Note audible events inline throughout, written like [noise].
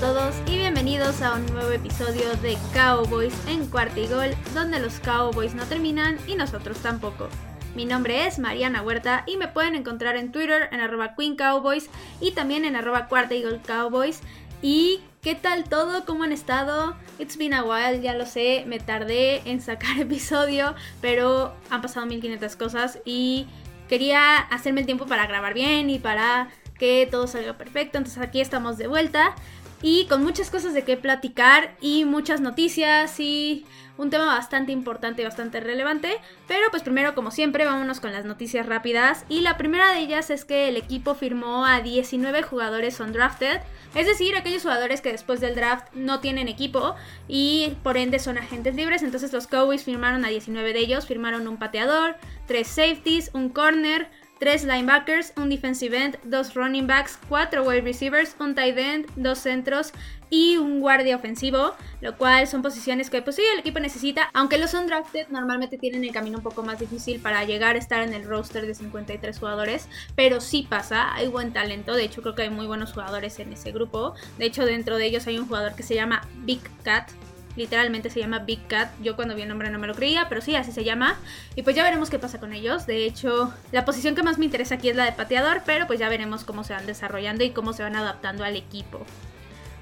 Todos y bienvenidos a un nuevo episodio de Cowboys en cuarta y gol, donde los Cowboys no terminan y nosotros tampoco. Mi nombre es Mariana Huerta y me pueden encontrar en Twitter en arroba Queen Cowboys y también en arroba cuarta y gol Cowboys. ¿Y qué tal todo? ¿Cómo han estado? It's been a while, ya lo sé, me tardé en sacar [laughs] episodio, pero han pasado 1500 cosas y quería hacerme el tiempo para grabar bien y para que todo salga perfecto. Entonces aquí estamos de vuelta y con muchas cosas de qué platicar y muchas noticias y un tema bastante importante y bastante relevante. Pero pues primero, como siempre, vámonos con las noticias rápidas. Y la primera de ellas es que el equipo firmó a 19 jugadores undrafted. Es decir, aquellos jugadores que después del draft no tienen equipo y por ende son agentes libres. Entonces los Cowboys firmaron a 19 de ellos. Firmaron un pateador, tres safeties, un corner, 3 linebackers, un defensive end, 2 running backs, 4 wide receivers, un tight end, 2 centros y un guardia ofensivo, lo cual son posiciones que pues sí el equipo necesita, aunque los undrafted normalmente tienen el camino un poco más difícil para llegar a estar en el roster de 53 jugadores, pero sí pasa, hay buen talento, de hecho creo que hay muy buenos jugadores en ese grupo, de hecho dentro de ellos hay un jugador que se llama Big Cat, literalmente se llama Big Cat. Yo cuando vi el nombre no me lo creía, pero sí, así se llama. Y pues ya veremos qué pasa con ellos. De hecho, la posición que más me interesa aquí es la de pateador, pero pues ya veremos cómo se van desarrollando y cómo se van adaptando al equipo.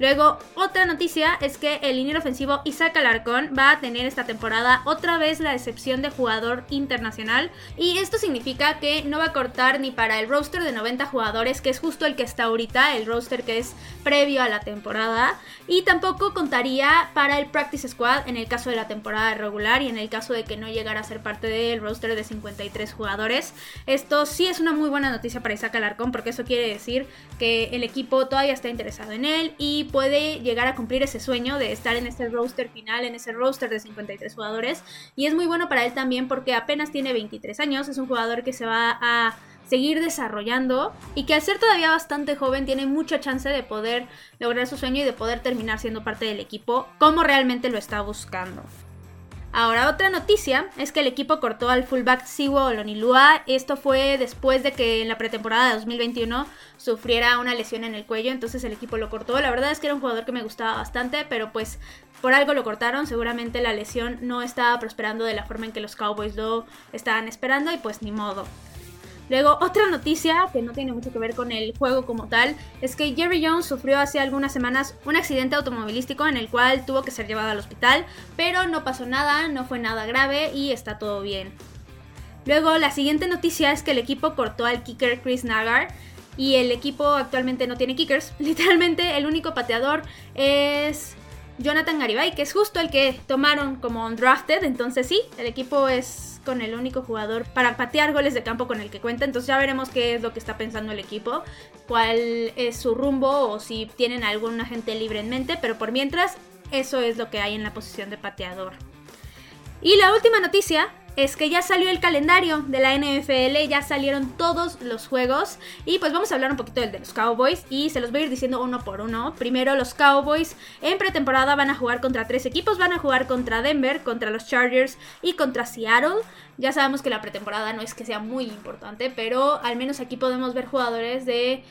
Luego, otra noticia es que el liniero ofensivo Isaac Alarcón va a tener esta temporada otra vez la excepción de jugador internacional. Y esto significa que no va a cortar ni para el roster de 90 jugadores, que es justo el que está ahorita, el roster que es previo a la temporada. Y tampoco contaría para el Practice Squad en el caso de la temporada regular y en el caso de que no llegara a ser parte del roster de 53 jugadores. Esto sí es una muy buena noticia para Isaac Alarcón porque eso quiere decir que el equipo todavía está interesado en él y puede llegar a cumplir ese sueño de estar en ese roster final, en ese roster de 53 jugadores. Y es muy bueno para él también porque apenas tiene 23 años, es un jugador que se va a seguir desarrollando y que al ser todavía bastante joven tiene mucha chance de poder lograr su sueño y de poder terminar siendo parte del equipo como realmente lo está buscando. Ahora, otra noticia es que el equipo cortó al fullback Siwo Olonilua. Esto fue después de que en la pretemporada de 2021 sufriera una lesión en el cuello, entonces el equipo lo cortó. La verdad es que era un jugador que me gustaba bastante, pero pues por algo lo cortaron. Seguramente la lesión no estaba prosperando de la forma en que los Cowboys lo estaban esperando y pues ni modo. Luego, otra noticia que no tiene mucho que ver con el juego como tal, es que Jerry Jones sufrió hace algunas semanas un accidente automovilístico en el cual tuvo que ser llevado al hospital, pero no pasó nada, no fue nada grave y está todo bien. Luego, la siguiente noticia es que el equipo cortó al kicker Chris Nagar y el equipo actualmente no tiene kickers. [laughs] Literalmente el único pateador es Jonathan Garibay, que es justo el que tomaron como undrafted, entonces sí, el equipo es con el único jugador para patear goles de campo con el que cuenta. Entonces ya veremos qué es lo que está pensando el equipo, cuál es su rumbo o si tienen algún agente libre en mente. Pero por mientras, eso es lo que hay en la posición de pateador. Y la última noticia es que ya salió el calendario de la NFL, ya salieron todos los juegos y pues vamos a hablar un poquito del de los Cowboys y se los voy a ir diciendo uno por uno. Primero los Cowboys en pretemporada van a jugar contra tres equipos, van a jugar contra Denver, contra los Chargers y contra Seattle. Ya sabemos que la pretemporada no es que sea muy importante, pero al menos aquí podemos ver jugadores de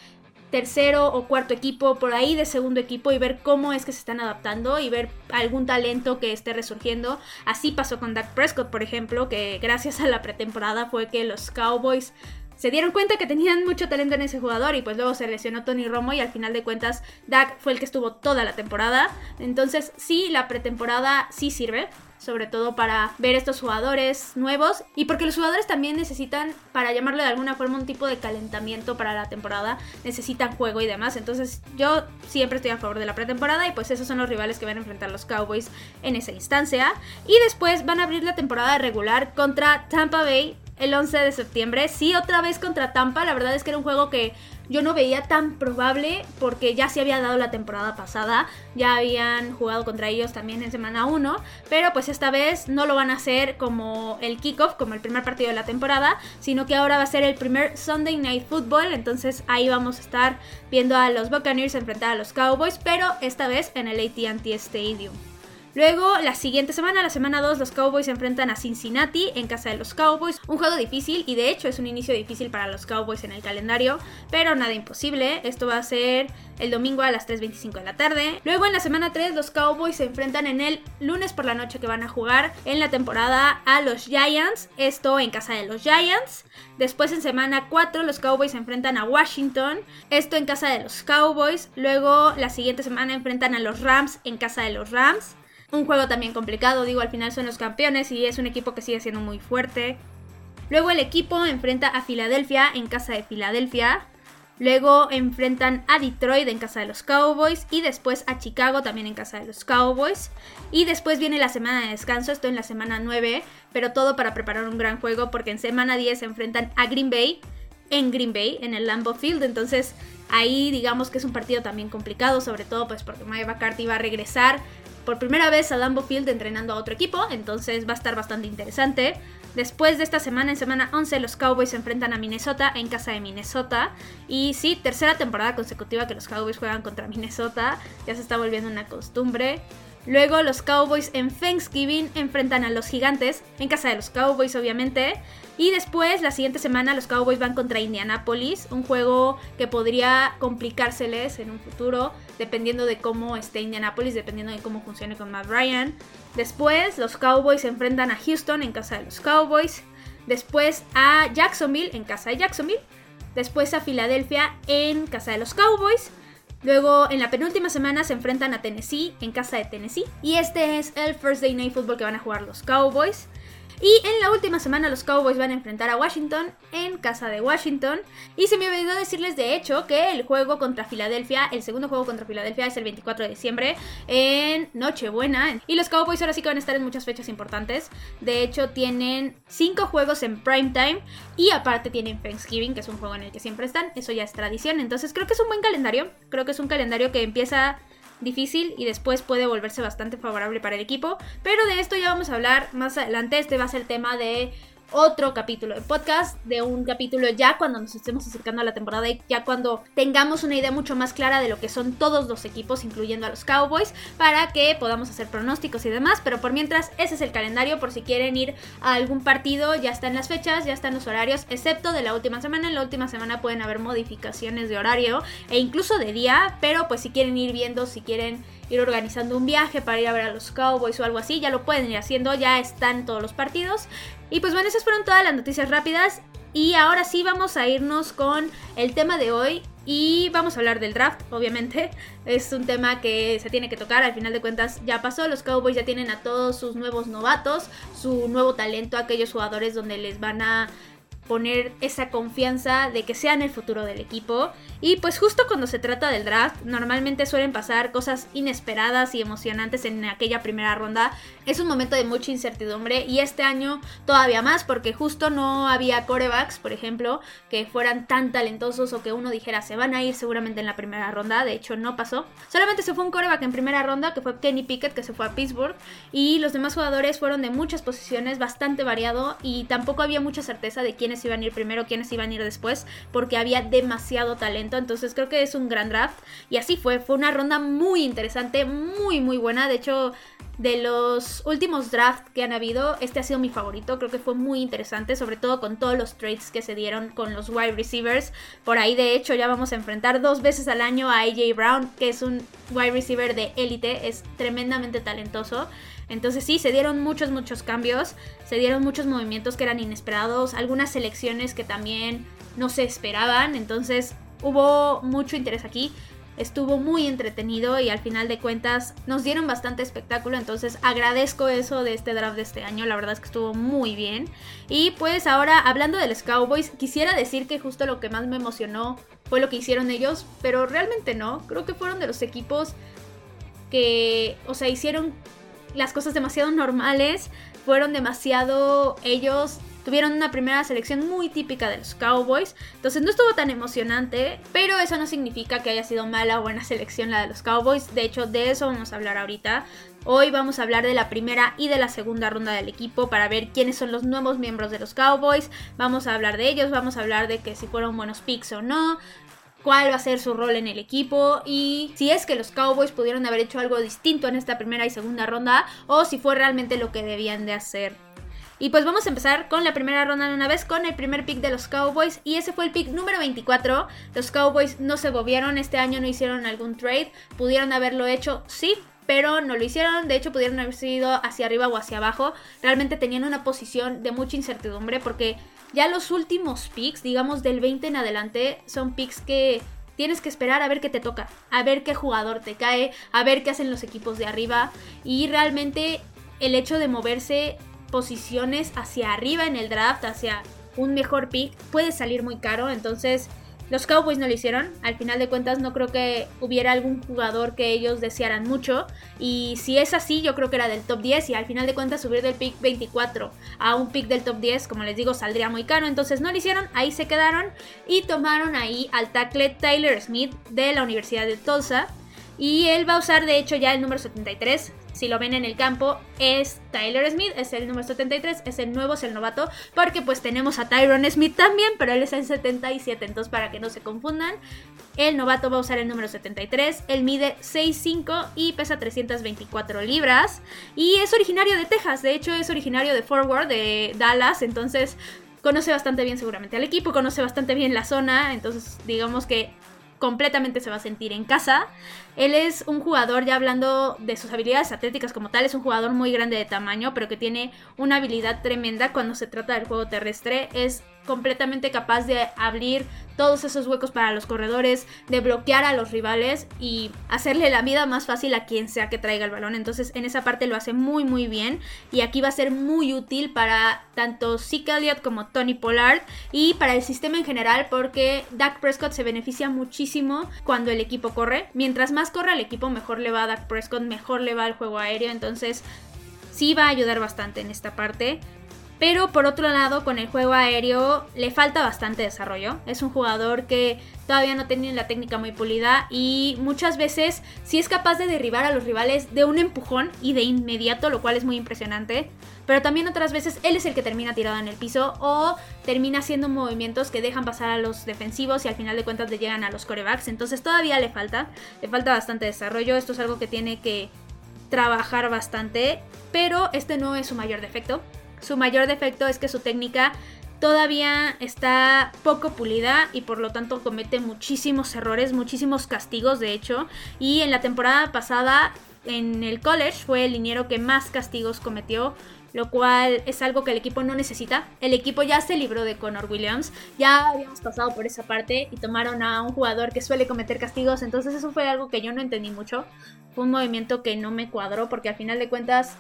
tercero o cuarto equipo, por ahí de segundo equipo y ver cómo es que se están adaptando y ver algún talento que esté resurgiendo. Así pasó con Dak Prescott, por ejemplo, que gracias a la pretemporada fue que los Cowboys se dieron cuenta que tenían mucho talento en ese jugador y pues luego se lesionó Tony Romo y al final de cuentas Dak fue el que estuvo toda la temporada. Entonces sí, la pretemporada sí sirve sobre todo para ver estos jugadores nuevos y porque los jugadores también necesitan, para llamarlo de alguna forma, un tipo de calentamiento para la temporada, necesitan juego y demás. Entonces yo siempre estoy a favor de la pretemporada y pues esos son los rivales que van a enfrentar los Cowboys en esa instancia. Y después van a abrir la temporada regular contra Tampa Bay el 11 de septiembre. Sí, otra vez contra Tampa. La verdad es que era un juego que yo no veía tan probable porque ya se había dado la temporada pasada. Ya habían jugado contra ellos también en semana 1. Pero pues esta vez no lo van a hacer como el kickoff, como el primer partido de la temporada. Sino que ahora va a ser el primer Sunday Night Football. Entonces ahí vamos a estar viendo a los Buccaneers enfrentar a los Cowboys. Pero esta vez en el ATT Stadium. Luego, la siguiente semana, la semana 2, los Cowboys se enfrentan a Cincinnati en casa de los Cowboys. Un juego difícil y de hecho es un inicio difícil para los Cowboys en el calendario, pero nada imposible. Esto va a ser el domingo a las 3.25 de la tarde. Luego en la semana 3 los Cowboys se enfrentan en el lunes por la noche que van a jugar en la temporada a los Giants. Esto en casa de los Giants. Después en semana 4 los Cowboys se enfrentan a Washington. Esto en casa de los Cowboys. Luego la siguiente semana enfrentan a los Rams en casa de los Rams. Un juego también complicado, digo, al final son los campeones y es un equipo que sigue siendo muy fuerte. Luego el equipo enfrenta a Filadelfia en casa de Filadelfia. Luego enfrentan a Detroit en casa de los Cowboys y después a Chicago también en casa de los Cowboys. Y después viene la semana de descanso, esto en la semana 9, pero todo para preparar un gran juego porque en semana 10 se enfrentan a Green Bay en Green Bay, en el Lambeau Field, entonces ahí digamos que es un partido también complicado, sobre todo pues porque Mike McCarthy va a regresar por primera vez a Lambeau Field entrenando a otro equipo, entonces va a estar bastante interesante. Después de esta semana, en semana 11, los Cowboys se enfrentan a Minnesota en casa de Minnesota. Y sí, tercera temporada consecutiva que los Cowboys juegan contra Minnesota. Ya se está volviendo una costumbre. Luego los Cowboys en Thanksgiving enfrentan a los Gigantes, en casa de los Cowboys obviamente. Y después, la siguiente semana, los Cowboys van contra Indianapolis, un juego que podría complicárseles en un futuro, dependiendo de cómo esté Indianapolis, dependiendo de cómo funcione con Matt Ryan. Después, los Cowboys se enfrentan a Houston en casa de los Cowboys. Después a Jacksonville en casa de Jacksonville. Después a Filadelfia en casa de los Cowboys. Luego, en la penúltima semana se enfrentan a Tennessee en casa de Tennessee. Y este es el First Day Night Football que van a jugar los Cowboys. Y en la última semana los Cowboys van a enfrentar a Washington en casa de Washington. Y se me olvidó decirles de hecho que el juego contra Filadelfia, el segundo juego contra Filadelfia es el 24 de diciembre en Nochebuena. Y los Cowboys ahora sí que van a estar en muchas fechas importantes. De hecho tienen 5 juegos en primetime y aparte tienen Thanksgiving, que es un juego en el que siempre están. Eso ya es tradición. Entonces creo que es un buen calendario. Creo que es un calendario que empieza difícil y después puede volverse bastante favorable para el equipo. Pero de esto ya vamos a hablar más adelante. Este va a ser el tema de otro capítulo de podcast, de un capítulo ya cuando nos estemos acercando a la temporada y ya cuando tengamos una idea mucho más clara de lo que son todos los equipos, incluyendo a los Cowboys, para que podamos hacer pronósticos y demás. Pero por mientras, ese es el calendario por si quieren ir a algún partido, ya están las fechas, ya están los horarios, excepto de la última semana. En la última semana pueden haber modificaciones de horario e incluso de día, pero pues si quieren ir viendo, si quieren ir organizando un viaje para ir a ver a los Cowboys o algo así, ya lo pueden ir haciendo, ya están todos los partidos. Y pues bueno, esas fueron todas las noticias rápidas. Y ahora sí vamos a irnos con el tema de hoy. Y vamos a hablar del draft, obviamente. [laughs] Es un tema que se tiene que tocar. Al final de cuentas ya pasó. Los Cowboys ya tienen a todos sus nuevos novatos, su nuevo talento, aquellos jugadores donde les van a poner esa confianza de que sean el futuro del equipo. Y pues justo cuando se trata del draft, normalmente suelen pasar cosas inesperadas y emocionantes en aquella primera ronda. Es un momento de mucha incertidumbre y este año todavía más porque justo no había corebacks, por ejemplo, que fueran tan talentosos o que uno dijera se van a ir seguramente en la primera ronda. De hecho, no pasó. Solamente se fue un coreback en primera ronda que fue Kenny Pickett que se fue a Pittsburgh y los demás jugadores fueron de muchas posiciones, bastante variado y tampoco había mucha certeza de quién iban a ir primero, quiénes iban a ir después, porque había demasiado talento. Entonces creo que es un gran draft. Y así fue. Fue una ronda muy interesante, muy, muy buena. De hecho, de los últimos drafts que han habido, este ha sido mi favorito. Creo que fue muy interesante, sobre todo con todos los trades que se dieron con los wide receivers. Por ahí, de hecho, ya vamos a enfrentar dos veces al año a AJ Brown, que es un wide receiver de élite, es tremendamente talentoso. Entonces sí, se dieron muchos, muchos cambios, se dieron muchos movimientos que eran inesperados, algunas selecciones que también no se esperaban, entonces hubo mucho interés aquí. Estuvo muy entretenido y al final de cuentas nos dieron bastante espectáculo, entonces agradezco eso de este draft de este año, la verdad es que estuvo muy bien. Y pues ahora hablando de los Cowboys, quisiera decir que justo lo que más me emocionó fue lo que hicieron ellos, pero realmente no, creo que fueron de los equipos que, o sea, hicieron las cosas demasiado normales, fueron demasiado ellos tuvieron una primera selección muy típica de los Cowboys, entonces no estuvo tan emocionante, pero eso no significa que haya sido mala o buena selección la de los Cowboys, de hecho de eso vamos a hablar ahorita. Hoy vamos a hablar de la primera y de la segunda ronda del equipo para ver quiénes son los nuevos miembros de los Cowboys. Vamos a hablar de ellos, vamos a hablar de que si fueron buenos picks o no, cuál va a ser su rol en el equipo y si es que los Cowboys pudieron haber hecho algo distinto en esta primera y segunda ronda o si fue realmente lo que debían de hacer. Y pues vamos a empezar con la primera ronda de una vez con el primer pick de los Cowboys y ese fue el pick número 24. Los Cowboys no se movieron este año, no hicieron algún trade, pudieron haberlo hecho, sí, pero no lo hicieron. De hecho, pudieron haber sido hacia arriba o hacia abajo. Realmente tenían una posición de mucha incertidumbre porque ya los últimos picks, digamos del 20 en adelante, son picks que tienes que esperar a ver qué te toca, a ver qué jugador te cae, a ver qué hacen los equipos de arriba. Y realmente el hecho de moverse posiciones hacia arriba en el draft, hacia un mejor pick, puede salir muy caro. Entonces los Cowboys no lo hicieron. Al final de cuentas no creo que hubiera algún jugador que ellos desearan mucho. Y si es así, yo creo que era del top 10. Y al final de cuentas subir del pick 24 a un pick del top 10, como les digo, saldría muy caro. Entonces no lo hicieron. Ahí se quedaron. Y tomaron ahí al tackle Tyler Smith de la Universidad de Tulsa. Y él va a usar de hecho ya el número 73 si lo ven en el campo, es Tyler Smith, es el número 73, es el nuevo, es el novato, porque pues tenemos a Tyron Smith también, pero él es el 77, entonces para que no se confundan, el novato va a usar el número 73, él mide 6'5 y pesa 324 libras, y es originario de Texas, de hecho es originario de Forward, de Dallas, entonces conoce bastante bien seguramente al equipo, conoce bastante bien la zona, entonces digamos que completamente se va a sentir en casa. Él es un jugador, ya hablando de sus habilidades atléticas como tal, es un jugador muy grande de tamaño, pero que tiene una habilidad tremenda cuando se trata del juego terrestre. Es completamente capaz de abrir todos esos huecos para los corredores, de bloquear a los rivales y hacerle la vida más fácil a quien sea que traiga el balón. Entonces en esa parte lo hace muy muy bien y aquí va a ser muy útil para tanto Zeke Elliott como Tony Pollard y para el sistema en general porque Dak Prescott se beneficia muchísimo cuando el equipo corre. Mientras más corre el equipo mejor le va a Dak Prescott, mejor le va el juego aéreo. Entonces sí va a ayudar bastante en esta parte. Pero por otro lado, con el juego aéreo le falta bastante desarrollo. Es un jugador que todavía no tiene la técnica muy pulida y muchas veces sí es capaz de derribar a los rivales de un empujón y de inmediato, lo cual es muy impresionante. Pero también otras veces él es el que termina tirado en el piso o termina haciendo movimientos que dejan pasar a los defensivos y al final de cuentas le llegan a los corebacks. Entonces todavía le falta, le falta bastante desarrollo. Esto es algo que tiene que trabajar bastante, pero este no es su mayor defecto. Su mayor defecto es que su técnica todavía está poco pulida y por lo tanto comete muchísimos errores, muchísimos castigos de hecho. Y en la temporada pasada en el college fue el liniero que más castigos cometió, lo cual es algo que el equipo no necesita. El equipo ya se libró de Connor Williams, ya habíamos pasado por esa parte y tomaron a un jugador que suele cometer castigos, entonces eso fue algo que yo no entendí mucho. Fue un movimiento que no me cuadró porque al final de cuentas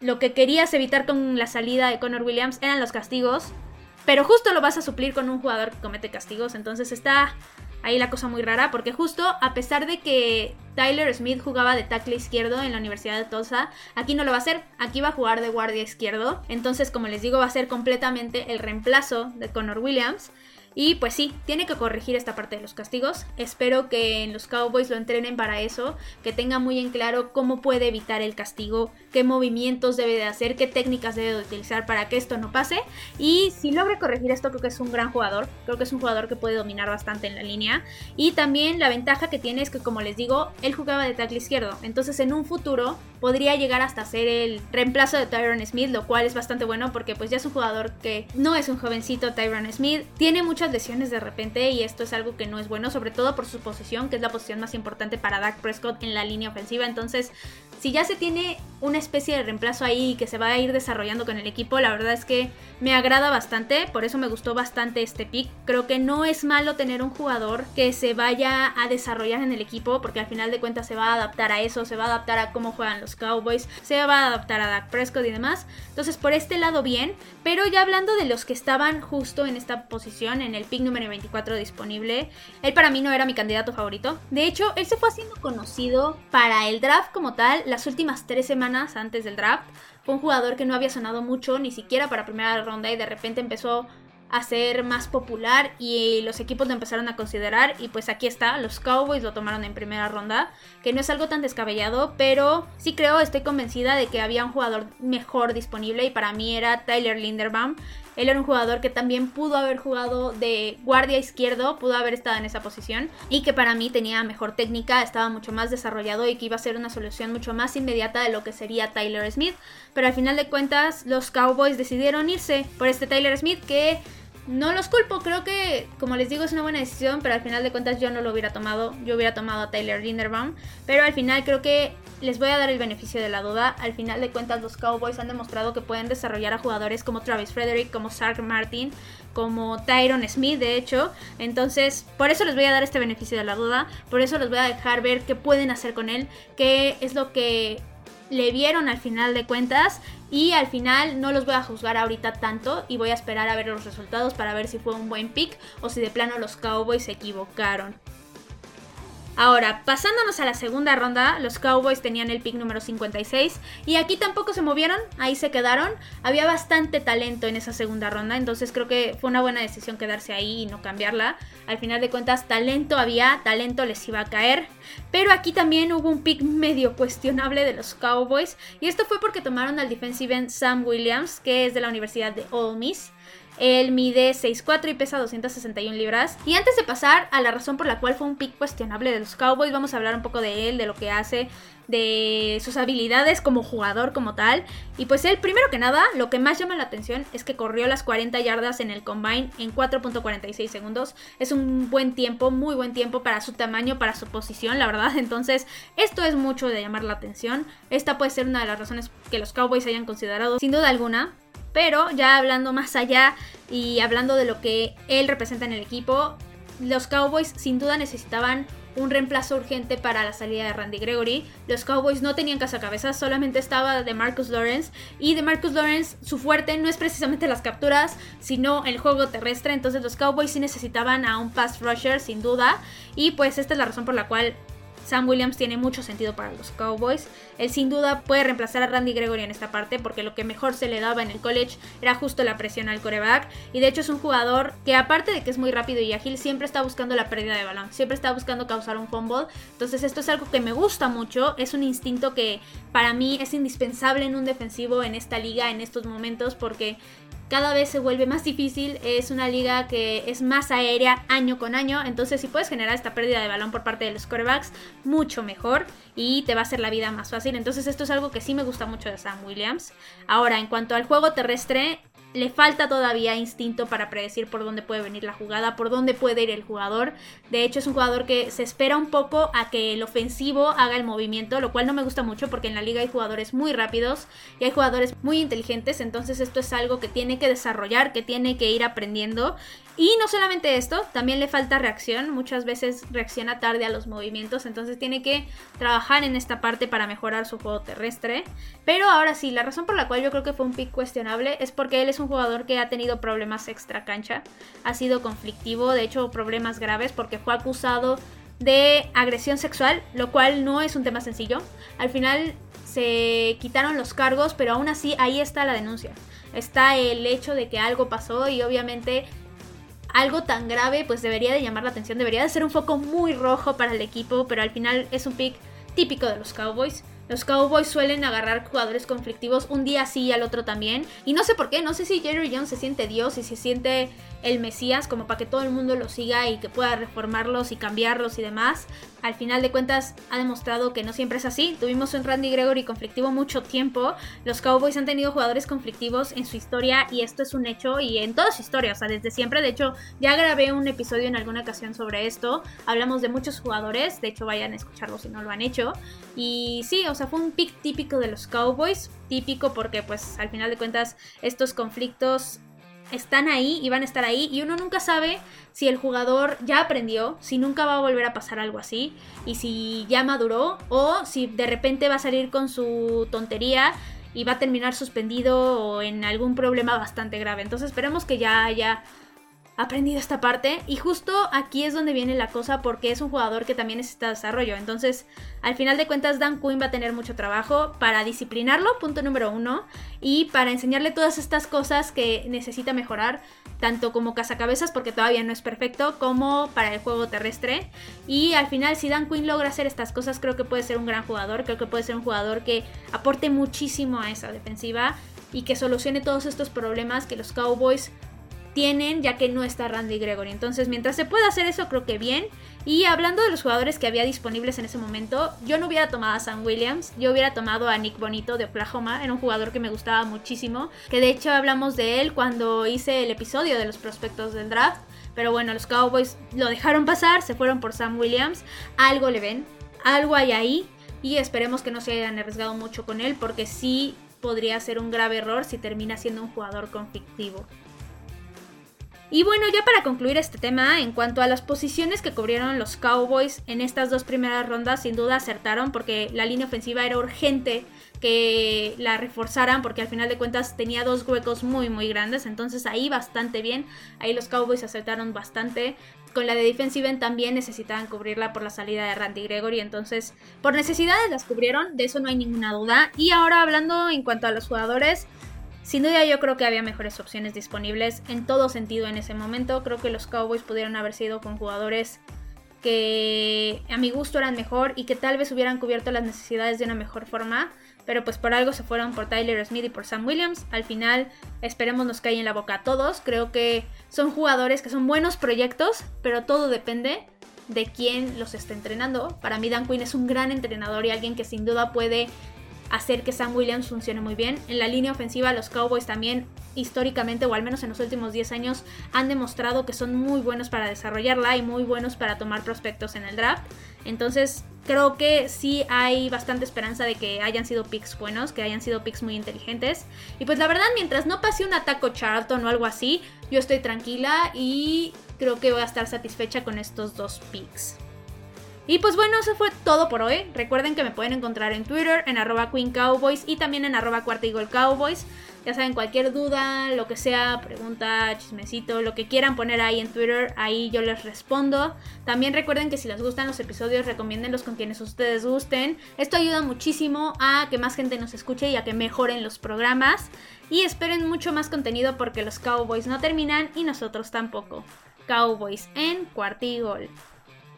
lo que querías evitar con la salida de Connor Williams eran los castigos, pero justo lo vas a suplir con un jugador que comete castigos, entonces está ahí la cosa muy rara, porque justo a pesar de que Tyler Smith jugaba de tackle izquierdo en la Universidad de Tulsa, aquí no lo va a hacer, aquí va a jugar de guardia izquierdo, entonces como les digo va a ser completamente el reemplazo de Connor Williams. Y pues sí, tiene que corregir esta parte de los castigos. Espero que en los Cowboys lo entrenen para eso, que tenga muy en claro cómo puede evitar el castigo, qué movimientos debe de hacer, qué técnicas debe de utilizar para que esto no pase. Y si logra corregir esto, creo que es un gran jugador. Creo que es un jugador que puede dominar bastante en la línea. Y también la ventaja que tiene es que, como les digo, él jugaba de tackle izquierdo. Entonces en un futuro podría llegar hasta ser el reemplazo de Tyron Smith, lo cual es bastante bueno porque pues ya es un jugador que no es un jovencito Tyron Smith. Tiene muchas lesiones de repente y esto es algo que no es bueno, sobre todo por su posición, que es la posición más importante para Dak Prescott en la línea ofensiva. Entonces, si ya se tiene una especie de reemplazo ahí que se va a ir desarrollando con el equipo, la verdad es que me agrada bastante, por eso me gustó bastante este pick. Creo que no es malo tener un jugador que se vaya a desarrollar en el equipo, porque al final de cuentas se va a adaptar a eso, se va a adaptar a cómo juegan los Cowboys, se va a adaptar a Dak Prescott y demás. Entonces, por este lado bien, pero ya hablando de los que estaban justo en esta posición, en el pick número 24 disponible, él para mí no era mi candidato favorito. De hecho, él se fue haciendo conocido para el draft como tal las últimas tres semanas antes del draft. Fue un jugador que no había sonado mucho, ni siquiera para primera ronda, y de repente empezó a ser más popular y los equipos lo empezaron a considerar y pues aquí está, los Cowboys lo tomaron en primera ronda, que no es algo tan descabellado, pero sí creo, estoy convencida de que había un jugador mejor disponible y para mí era Tyler Linderbaum, Él era un jugador que también pudo haber jugado de guardia izquierdo, pudo haber estado en esa posición y que para mí tenía mejor técnica, estaba mucho más desarrollado y que iba a ser una solución mucho más inmediata de lo que sería Tyler Smith. Pero al final de cuentas los Cowboys decidieron irse por este Tyler Smith que no los culpo, creo que, como les digo, es una buena decisión, pero al final de cuentas yo no lo hubiera tomado. Yo hubiera tomado a Tyler Linderbaum. Pero al final creo que les voy a dar el beneficio de la duda. Al final de cuentas, los Cowboys han demostrado que pueden desarrollar a jugadores como Travis Frederick, como Sark Martin, como Tyron Smith, de hecho. Entonces, por eso les voy a dar este beneficio de la duda. Por eso les voy a dejar ver qué pueden hacer con él, qué es lo que le vieron al final de cuentas y al final no los voy a juzgar ahorita tanto y voy a esperar a ver los resultados para ver si fue un buen pick o si de plano los Cowboys se equivocaron. Ahora, pasándonos a la segunda ronda, los Cowboys tenían el pick número 56 y aquí tampoco se movieron, ahí se quedaron. Había bastante talento en esa segunda ronda, entonces creo que fue una buena decisión quedarse ahí y no cambiarla. Al final de cuentas, talento había, talento les iba a caer. Pero aquí también hubo un pick medio cuestionable de los Cowboys y esto fue porque tomaron al defensive end Sam Williams, que es de la Universidad de Ole Miss. Él mide 6'4 y pesa 261 libras. Y antes de pasar a la razón por la cual fue un pick cuestionable de los Cowboys, vamos a hablar un poco de él, de lo que hace, de sus habilidades como jugador como tal. Y pues él, primero que nada, lo que más llama la atención es que corrió las 40 yardas en el combine en 4.46 segundos. Es un buen tiempo, muy buen tiempo para su tamaño, para su posición, la verdad. [laughs] Entonces, esto es mucho de llamar la atención. Esta puede ser una de las razones que los Cowboys hayan considerado, sin duda alguna. Pero ya hablando más allá y hablando de lo que él representa en el equipo, los Cowboys sin duda necesitaban un reemplazo urgente para la salida de Randy Gregory. Los Cowboys no tenían cazacabezas, solamente estaba de Marcus Lawrence. Y de Marcus Lawrence, su fuerte no es precisamente las capturas, sino el juego terrestre. Entonces los Cowboys sí necesitaban a un pass rusher, sin duda. Y pues esta es la razón por la cual Sam Williams tiene mucho sentido para los Cowboys. Él sin duda puede reemplazar a Randy Gregory en esta parte porque lo que mejor se le daba en el college era justo la presión al coreback. Y de hecho es un jugador que aparte de que es muy rápido y ágil, siempre está buscando la pérdida de balón. Siempre está buscando causar un fumble. Entonces esto es algo que me gusta mucho. Es un instinto que para mí es indispensable en un defensivo en esta liga en estos momentos porque cada vez se vuelve más difícil, es una liga que es más aérea año con año, entonces si puedes generar esta pérdida de balón por parte de los quarterbacks, mucho mejor y te va a hacer la vida más fácil. Entonces esto es algo que sí me gusta mucho de Sam Williams. Ahora, en cuanto al juego terrestre, le falta todavía instinto para predecir por dónde puede venir la jugada, por dónde puede ir el jugador. De hecho, es un jugador que se espera un poco a que el ofensivo haga el movimiento, lo cual no me gusta mucho porque en la liga hay jugadores muy rápidos y hay jugadores muy inteligentes, entonces esto es algo que tiene que desarrollar, que tiene que ir aprendiendo y no solamente esto, también le falta reacción. Muchas veces reacciona tarde a los movimientos, entonces tiene que trabajar en esta parte para mejorar su juego terrestre. Pero ahora sí, la razón por la cual yo creo que fue un pick cuestionable es porque él es un jugador que ha tenido problemas extra cancha. Ha sido conflictivo, de hecho problemas graves porque fue acusado de agresión sexual, lo cual no es un tema sencillo. Al final se quitaron los cargos, pero aún así ahí está la denuncia. Está el hecho de que algo pasó y obviamente algo tan grave pues debería de llamar la atención, debería de ser un foco muy rojo para el equipo, pero al final es un pick típico de los Cowboys. Los Cowboys suelen agarrar jugadores conflictivos un día sí y al otro también. Y no sé por qué, no sé si Jerry Jones se siente Dios y se siente el Mesías como para que todo el mundo lo siga y que pueda reformarlos y cambiarlos y demás. Al final de cuentas ha demostrado que no siempre es así. Tuvimos un Randy Gregory conflictivo mucho tiempo. Los Cowboys han tenido jugadores conflictivos en su historia y esto es un hecho y en toda su historia, o sea, desde siempre. De hecho, ya grabé un episodio en alguna ocasión sobre esto. Hablamos de muchos jugadores, de hecho vayan a escucharlo si no lo han hecho. Y sí, o sea, fue un pick típico de los Cowboys, típico porque pues al final de cuentas estos conflictos están ahí y van a estar ahí y uno nunca sabe si el jugador ya aprendió, si nunca va a volver a pasar algo así y si ya maduró o si de repente va a salir con su tontería y va a terminar suspendido o en algún problema bastante grave. Entonces esperemos que ya haya aprendido esta parte. Y justo aquí es donde viene la cosa porque es un jugador que también necesita desarrollo. Entonces, al final de cuentas, Dan Quinn va a tener mucho trabajo para disciplinarlo, punto número uno, y para enseñarle todas estas cosas que necesita mejorar, tanto como cazacabezas, porque todavía no es perfecto, como para el juego terrestre. Y al final, si Dan Quinn logra hacer estas cosas, creo que puede ser un gran jugador, creo que puede ser un jugador que aporte muchísimo a esa defensiva y que solucione todos estos problemas que los Cowboys tienen ya que no está Randy Gregory. Entonces, mientras se pueda hacer eso, creo que bien. Y hablando de los jugadores que había disponibles en ese momento, yo no hubiera tomado a Sam Williams, yo hubiera tomado a Nick Bonito de Oklahoma, era un jugador que me gustaba muchísimo, que de hecho hablamos de él cuando hice el episodio de los prospectos del draft. Pero bueno, los Cowboys lo dejaron pasar, se fueron por Sam Williams. Algo le ven, algo hay ahí. Y esperemos que no se hayan arriesgado mucho con él, porque sí podría ser un grave error si termina siendo un jugador conflictivo. Y bueno, ya para concluir este tema, en cuanto a las posiciones que cubrieron los Cowboys en estas dos primeras rondas, sin duda acertaron porque la línea ofensiva era urgente que la reforzaran porque al final de cuentas tenía dos huecos muy muy grandes, entonces ahí bastante bien, ahí los Cowboys acertaron bastante. Con la de defensive también necesitaban cubrirla por la salida de Randy Gregory, entonces por necesidades las cubrieron, de eso no hay ninguna duda. Y ahora hablando en cuanto a los jugadores, sin duda yo creo que había mejores opciones disponibles en todo sentido en ese momento. Creo que los Cowboys pudieron haber sido con jugadores que a mi gusto eran mejor y que tal vez hubieran cubierto las necesidades de una mejor forma. Pero pues por algo se fueron por Tyler Smith y por Sam Williams. Al final esperemos nos cae en la boca a todos. Creo que son jugadores que son buenos proyectos, pero todo depende de quién los esté entrenando. Para mí Dan Quinn es un gran entrenador y alguien que sin duda puede hacer que Sam Williams funcione muy bien. En la línea ofensiva los Cowboys también históricamente o al menos en los últimos 10 años han demostrado que son muy buenos para desarrollarla y muy buenos para tomar prospectos en el draft. Entonces creo que sí hay bastante esperanza de que hayan sido picks buenos, que hayan sido picks muy inteligentes. Y pues la verdad mientras no pase un ataco Charlton o algo así, yo estoy tranquila y creo que voy a estar satisfecha con estos dos picks. Y pues bueno, eso fue todo por hoy. Recuerden que me pueden encontrar en Twitter, en arroba Queen Cowboys y también en arroba Cuarta. Ya saben, cualquier duda, lo que sea, pregunta, chismecito, lo que quieran poner ahí en Twitter, ahí yo les respondo. También recuerden que si les gustan los episodios, recomiéndenlos con quienes ustedes gusten. Esto ayuda muchísimo a que más gente nos escuche y a que mejoren los programas. Y esperen mucho más contenido porque los Cowboys no terminan y nosotros tampoco. Cowboys en Cuartigol.